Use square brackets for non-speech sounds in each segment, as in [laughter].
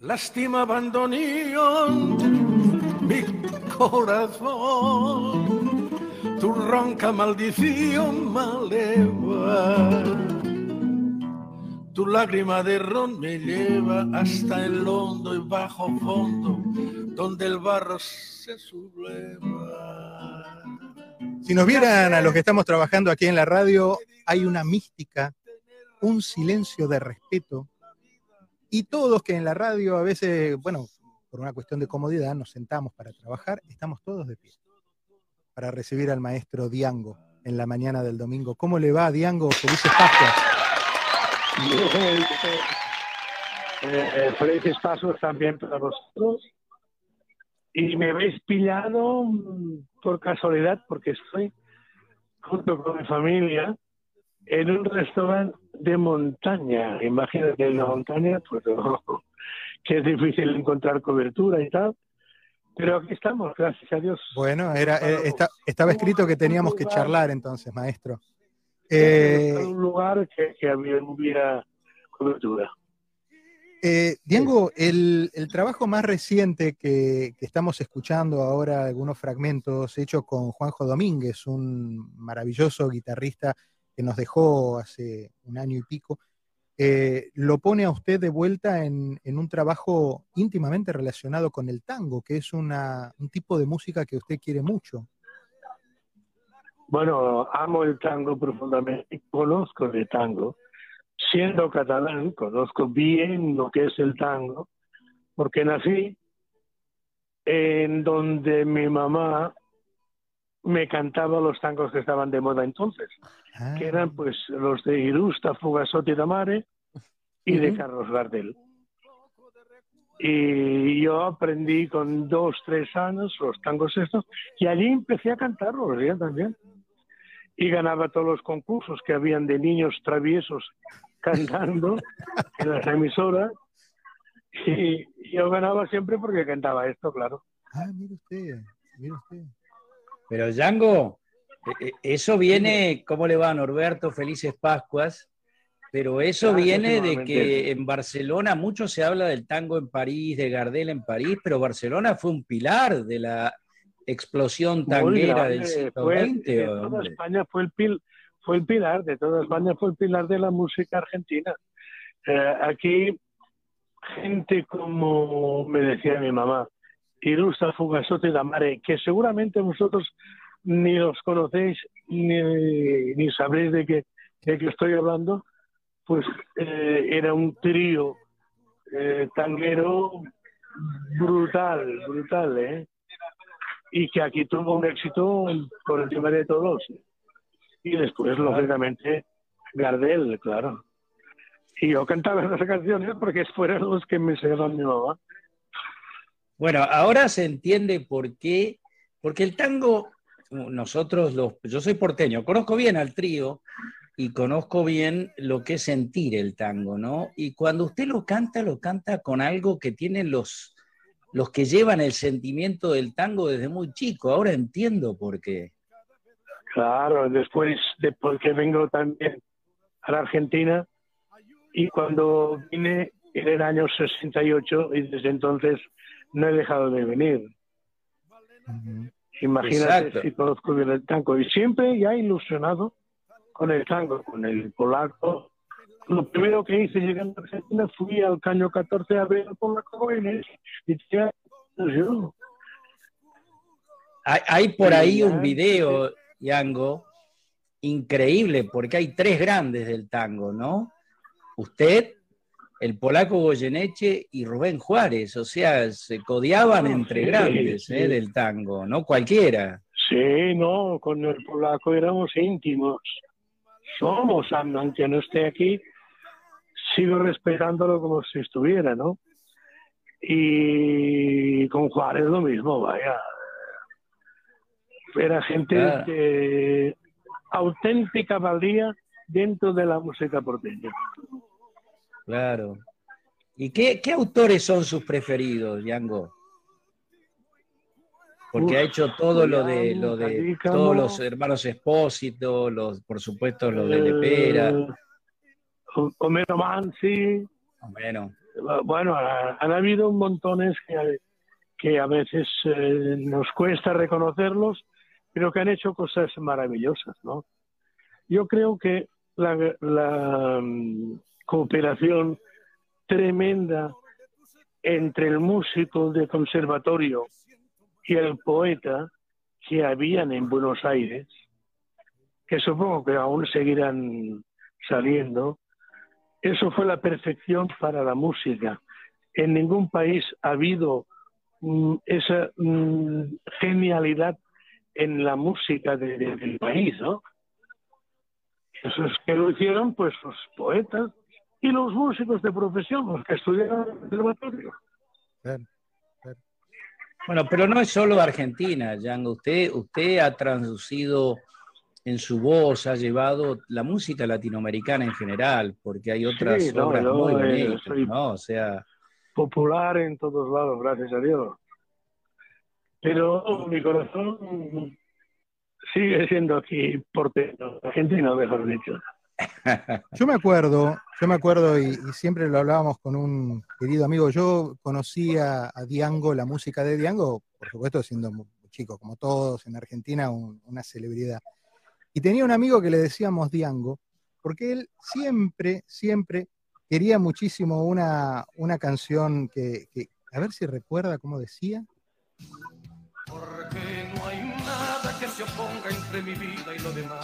Lástima abandonío mi corazón, tu ronca maldición maleva. Tu lágrima de ron me lleva hasta el hondo y bajo fondo, donde el barro se subleva. Si nos vieran a los que estamos trabajando aquí en la radio, hay una mística, un silencio de respeto y todos que en la radio a veces, bueno, por una cuestión de comodidad, nos sentamos para trabajar, estamos todos de pie para recibir al maestro Diango en la mañana del domingo. ¿Cómo le va, Diango? Felices Pascuas. Eh, felices pasos también para vosotros. Y me habéis pillado mm, por casualidad porque estoy junto con mi familia en un restaurante de montaña. Imagínate en la montaña, pues [laughs] que es difícil encontrar cobertura y tal. Pero aquí estamos, gracias a Dios. Bueno, era, eh, estaba escrito que teníamos que charlar entonces, maestro. Eh, un lugar que, que había, hubiera cobertura. Eh, Diego, el, trabajo más reciente que, que, estamos escuchando ahora, algunos fragmentos, hecho con Juanjo Domínguez, un maravilloso guitarrista que nos dejó hace un año y pico, eh, lo pone a usted de vuelta en, un trabajo íntimamente relacionado con el tango, que es un tipo de música que usted quiere mucho. Bueno, amo el tango profundamente, conozco el tango. Siendo catalán, conozco bien lo que es el tango, porque nací en donde mi mamá me cantaba los tangos que estaban de moda entonces, que eran ah. pues los de Irusta, Fugasotti Mare y de Carlos Gardel. Y yo aprendí con dos, tres años los tangos estos, y allí empecé a cantarlos ya también. Y ganaba todos los concursos que habían de niños traviesos cantando en las emisoras. Y yo ganaba siempre porque cantaba esto, claro. Ah, mire usted, mire usted. Pero Django, e, e, eso viene, ¿cómo le va Norberto? Felices Pascuas. Pero eso viene de que en Barcelona mucho se habla del tango en París, de Gardel en París, pero Barcelona fue un pilar de la explosión tanguera del siglo XX. toda España fue el, fue el pilar, de toda España fue el pilar de la música argentina. Eh, aquí, gente como me decía mi mamá, Irusta Fugasote Damare, que seguramente vosotros ni los conocéis ni, sabréis de qué, de estoy hablando, pues eh, era un trío eh, tanguero brutal, brutal, ¿eh? Y que aquí tuvo un éxito por encima de todos. Y después, lógicamente, Gardel, claro. Y yo cantaba esas canciones porque fueron los que me enseñaron mi mamá. Bueno, ahora se entiende por qué, porque el tango, nosotros los, yo soy porteño, conozco bien al trío y conozco bien lo que es sentir el tango, ¿no? Y cuando usted lo canta, lo canta con algo que tienen los, los que llevan el sentimiento del tango desde muy chico. Ahora entiendo por qué. Claro, después de porque vengo también a la Argentina y cuando vine en el año 68 y desde entonces no he dejado de venir. Imagínate si conozco bien el tango. Y siempre ya ilusionado con el tango, con el polaco. Lo primero que hice llegando a Argentina fui al Caño 14 a ver al polaco y yo. Hay, hay por ahí un video, Yango, increíble, porque hay tres grandes del tango, ¿no? Usted, el polaco Goyeneche y Rubén Juárez, o sea, se codiaban entre grandes ¿eh? del tango, no cualquiera. Sí, no, con el polaco éramos íntimos. Somos, aunque no esté aquí, sigo respetándolo como si estuviera, ¿no? Y con Juárez lo mismo, vaya. Era gente de auténtica valía dentro de la música porteña. Claro. ¿Y qué, autores son sus preferidos, Yango? Porque ha hecho todo lo de, lo de todos los hermanos Espósito, los, por supuesto, los de Lepera. Eh, Homero Mansi. Bueno, bueno, han habido montones que, que a veces eh, nos cuesta reconocerlos, pero que han hecho cosas maravillosas, ¿no? Yo creo que la, cooperación tremenda entre el músico de conservatorio y el poeta que habían en Buenos Aires, que supongo que aún seguirán saliendo, eso fue la perfección para la música. En ningún país ha habido mm, esa mm, genialidad en la música del país, ¿no? Eso es que lo hicieron pues los poetas y los músicos de profesión, los que estudiaron en el conservatorio. Bueno, pero no es solo Argentina, Django. Usted, usted ha traducido en su voz, ha llevado la música latinoamericana en general, porque hay otras obras muy eh, bonitas, ¿no? O sea... Popular en todos lados, gracias a Dios. Pero mi corazón sigue siendo aquí porteño, argentino, mejor dicho. Yo me acuerdo, yo me acuerdo y, siempre lo hablábamos con un querido amigo. Yo conocía a Diango, la música de Diango, por supuesto, siendo chico, como todos en Argentina, una celebridad. Y tenía un amigo que le decíamos Diango, porque él siempre, siempre quería muchísimo una, una canción que, que, a ver si recuerda cómo decía. Porque se oponga entre mi vida y lo demás.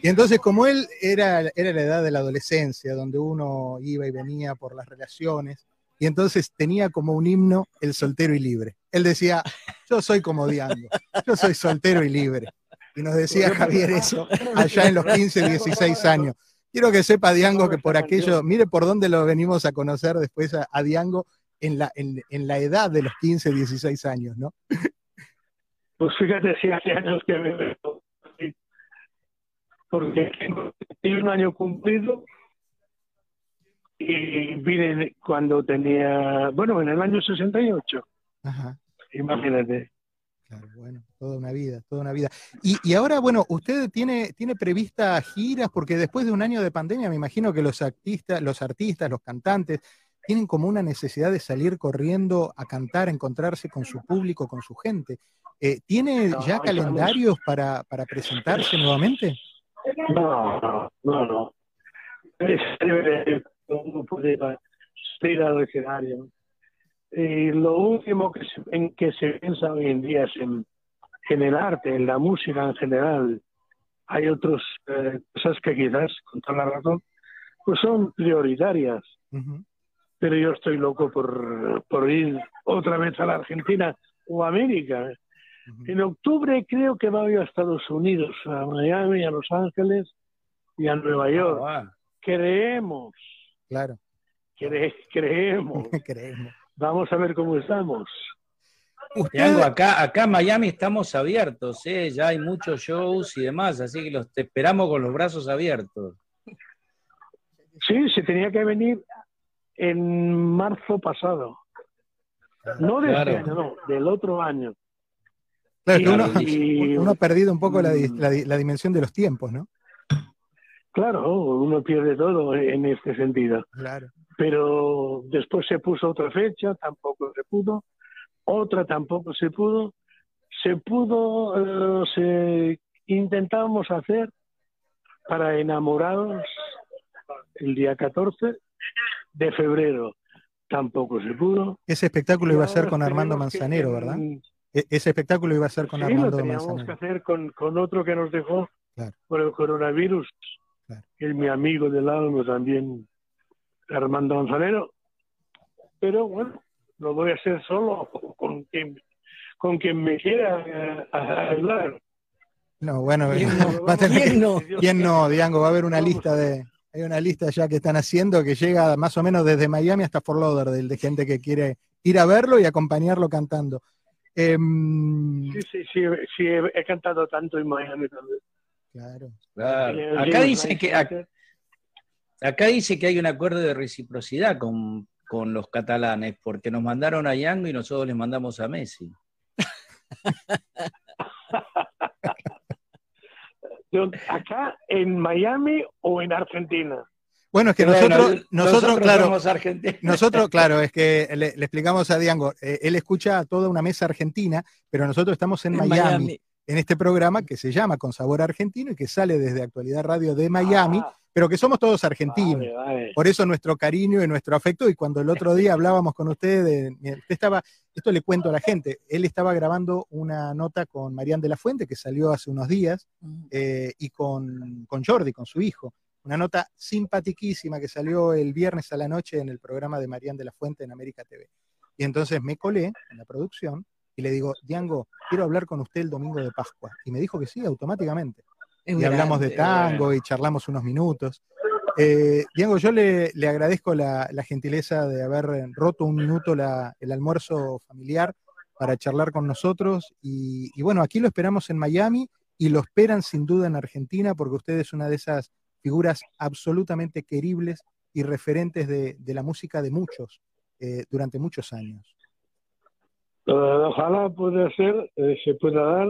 Y entonces, como él era, era la edad de la adolescencia, donde uno iba y venía por las relaciones, y entonces tenía como un himno el soltero y libre. Él decía, yo soy como Diango, yo soy soltero y libre. Y nos decía Javier eso allá en los 15, 16 años. Quiero que sepa Diango que por aquello, mire por dónde lo venimos a conocer después a, Diango en la, en, la edad de los 15, 16 años, ¿no? Pues fíjate, si hace años que me veo. Porque tengo un año cumplido y vine cuando tenía, bueno, en el año 68. Ajá. Imagínate. Claro, bueno, toda una vida, toda una vida. Y, y, ahora, bueno, usted tiene, tiene prevista giras, porque después de un año de pandemia, me imagino que los artistas, los artistas, los cantantes, tienen como una necesidad de salir corriendo a cantar, a encontrarse con su público, con su gente. Eh, ¿Tiene ya calendarios para, para presentarse nuevamente? No, no, no, no. Es, uno puede salir al escenario. Y lo último que en que se piensa hoy en día es en, el arte, en la música en general. Hay otras eh, cosas que quizás, con toda la razón, pues son prioritarias. Pero yo estoy loco por, por ir otra vez a la Argentina o a América. En octubre creo que voy a Estados Unidos, a Miami, a Los Ángeles y a Nueva ah, York. Creemos Claro. creemos. [laughs] creemos. Vamos a ver cómo estamos. acá, acá en Miami estamos abiertos, ¿eh? ya hay muchos shows y demás, así que los te esperamos con los brazos abiertos. Sí, se tenía que venir en marzo pasado. No de este año, no, del otro año. Claro, uno, ha perdido un poco la, la dimensión de los tiempos, ¿no? Claro, uno pierde todo en este sentido. Claro. Pero después se puso otra fecha, tampoco se pudo. Otra tampoco se pudo. Se pudo, eh, se intentábamos hacer para enamorados el día 14 de febrero. Tampoco se pudo. Ese espectáculo iba a ser con Armando Manzanero, ¿verdad? E-, ese espectáculo iba a ser con Armando lo teníamos que hacer con, con otro que nos dejó por el coronavirus es mi amigo del alma también, Armando Manzanero. Pero bueno, lo voy a hacer solo con quien, con quien me quiera eh, hablar. No, bueno, [laughs] va a tener no? ¿quién no? Diango, va a haber una lista de, hay una lista ya que están haciendo que llega más o menos desde Miami hasta Fort Lauderdale de gente que quiere ir a verlo y acompañarlo cantando. Em, sí, sí, sí, sí, he, cantado tanto en Miami también. Claro. Acá dice que acá, dice que hay un acuerdo de reciprocidad con, los catalanes, porque nos mandaron a Yango y nosotros les mandamos a Messi. [laughs] ¿Acá en Miami o en Argentina? Bueno, es que nosotros, nosotros, claro, nosotros, [laughs] claro, es que le, explicamos a Diango, eh, él escucha a toda una mesa argentina, pero nosotros estamos en, Miami, en este programa que se llama Con Sabor Argentino y que sale desde Actualidad Radio de Miami, ah. Pero que somos todos argentinos. Por eso nuestro cariño y nuestro afecto. Y cuando el otro día [laughs] hablábamos con usted, usted estaba, esto le cuento a la gente, él estaba grabando una nota con Marian de la Fuente que salió hace unos días mm. eh, y con, con Jordi, con su hijo una nota simpatiquísima que salió el viernes a la noche en el programa de Marian de la Fuente en América TV. Y entonces me colé en la producción y le digo, Diango, quiero hablar con usted el domingo de Pascua. Y me dijo que sí, automáticamente. Y hablamos de tango y charlamos unos minutos. Eh, Diango, yo le, agradezco la, gentileza de haber roto un minuto el almuerzo familiar para charlar con nosotros. Y, y, bueno, aquí lo esperamos en Miami y lo esperan sin duda en Argentina porque usted es una de esas figuras absolutamente queribles y referentes de, la música de muchos eh, durante muchos años. Ojalá pueda ser, eh, se pueda dar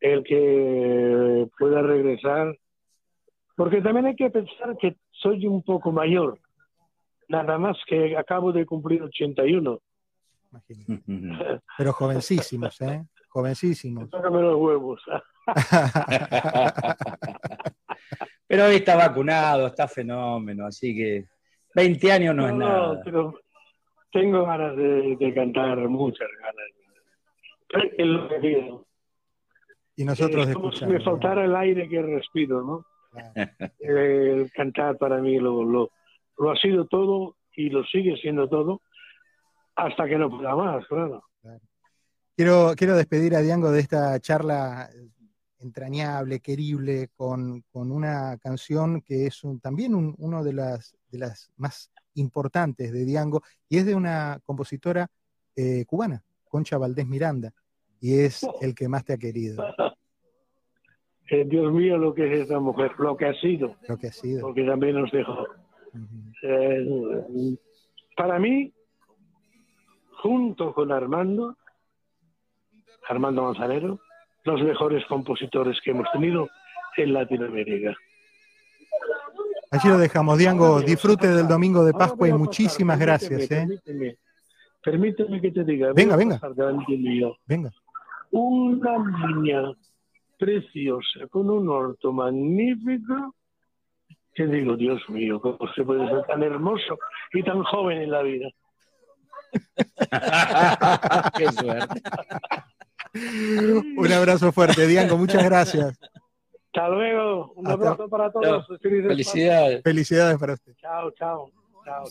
el que pueda regresar, porque también hay que pensar que soy un poco mayor, nada más que acabo de cumplir 81. Pero jovencísimos, ¿eh? Jovencísimos. [laughs] Tócame los huevos. [laughs] Pero hoy está vacunado, está fenómeno, así que 20 años no, es nada. Pero tengo ganas de, cantar, muchas ganas. Es lo que Y nosotros Si me faltara el aire que respiro, ¿no? [laughs] El cantar para mí lo, lo, lo, ha sido todo y lo sigue siendo todo hasta que no pueda más, claro. Quiero, quiero despedir a Diango de esta charla entrañable, querible, con, una canción que es también una de las, de las más importantes de Diango, y es de una compositora eh, cubana, Concha Valdés Miranda, y es el que más te ha querido. [laughs] Eh, Dios mío, lo que es esa mujer, lo que ha sido. Lo que ha sido. Porque también nos dejó. Eh, para mí, junto con Armando, Armando Manzanero, los mejores compositores que hemos tenido en Latinoamérica. Allí lo dejamos, Diango. Disfrute del domingo de Pascua y muchísimas gracias. ¿eh? Permíteme, que te diga. Venga, venga. Venga. Una niña preciosa, con un orto magnífico, que digo, Dios mío, ¿cómo se puede ser tan hermoso y tan joven en la vida? [laughs] Qué suerte. Un abrazo fuerte, Diango, muchas gracias. Hasta luego, un abrazo para todos. Felicidades. Felicidades para usted. Chao, chao. Chao.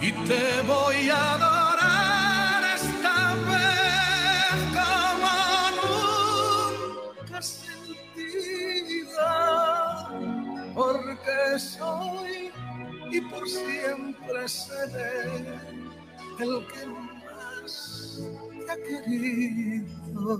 Y te voy a adorar soy y por siempre seré el que te ha querido.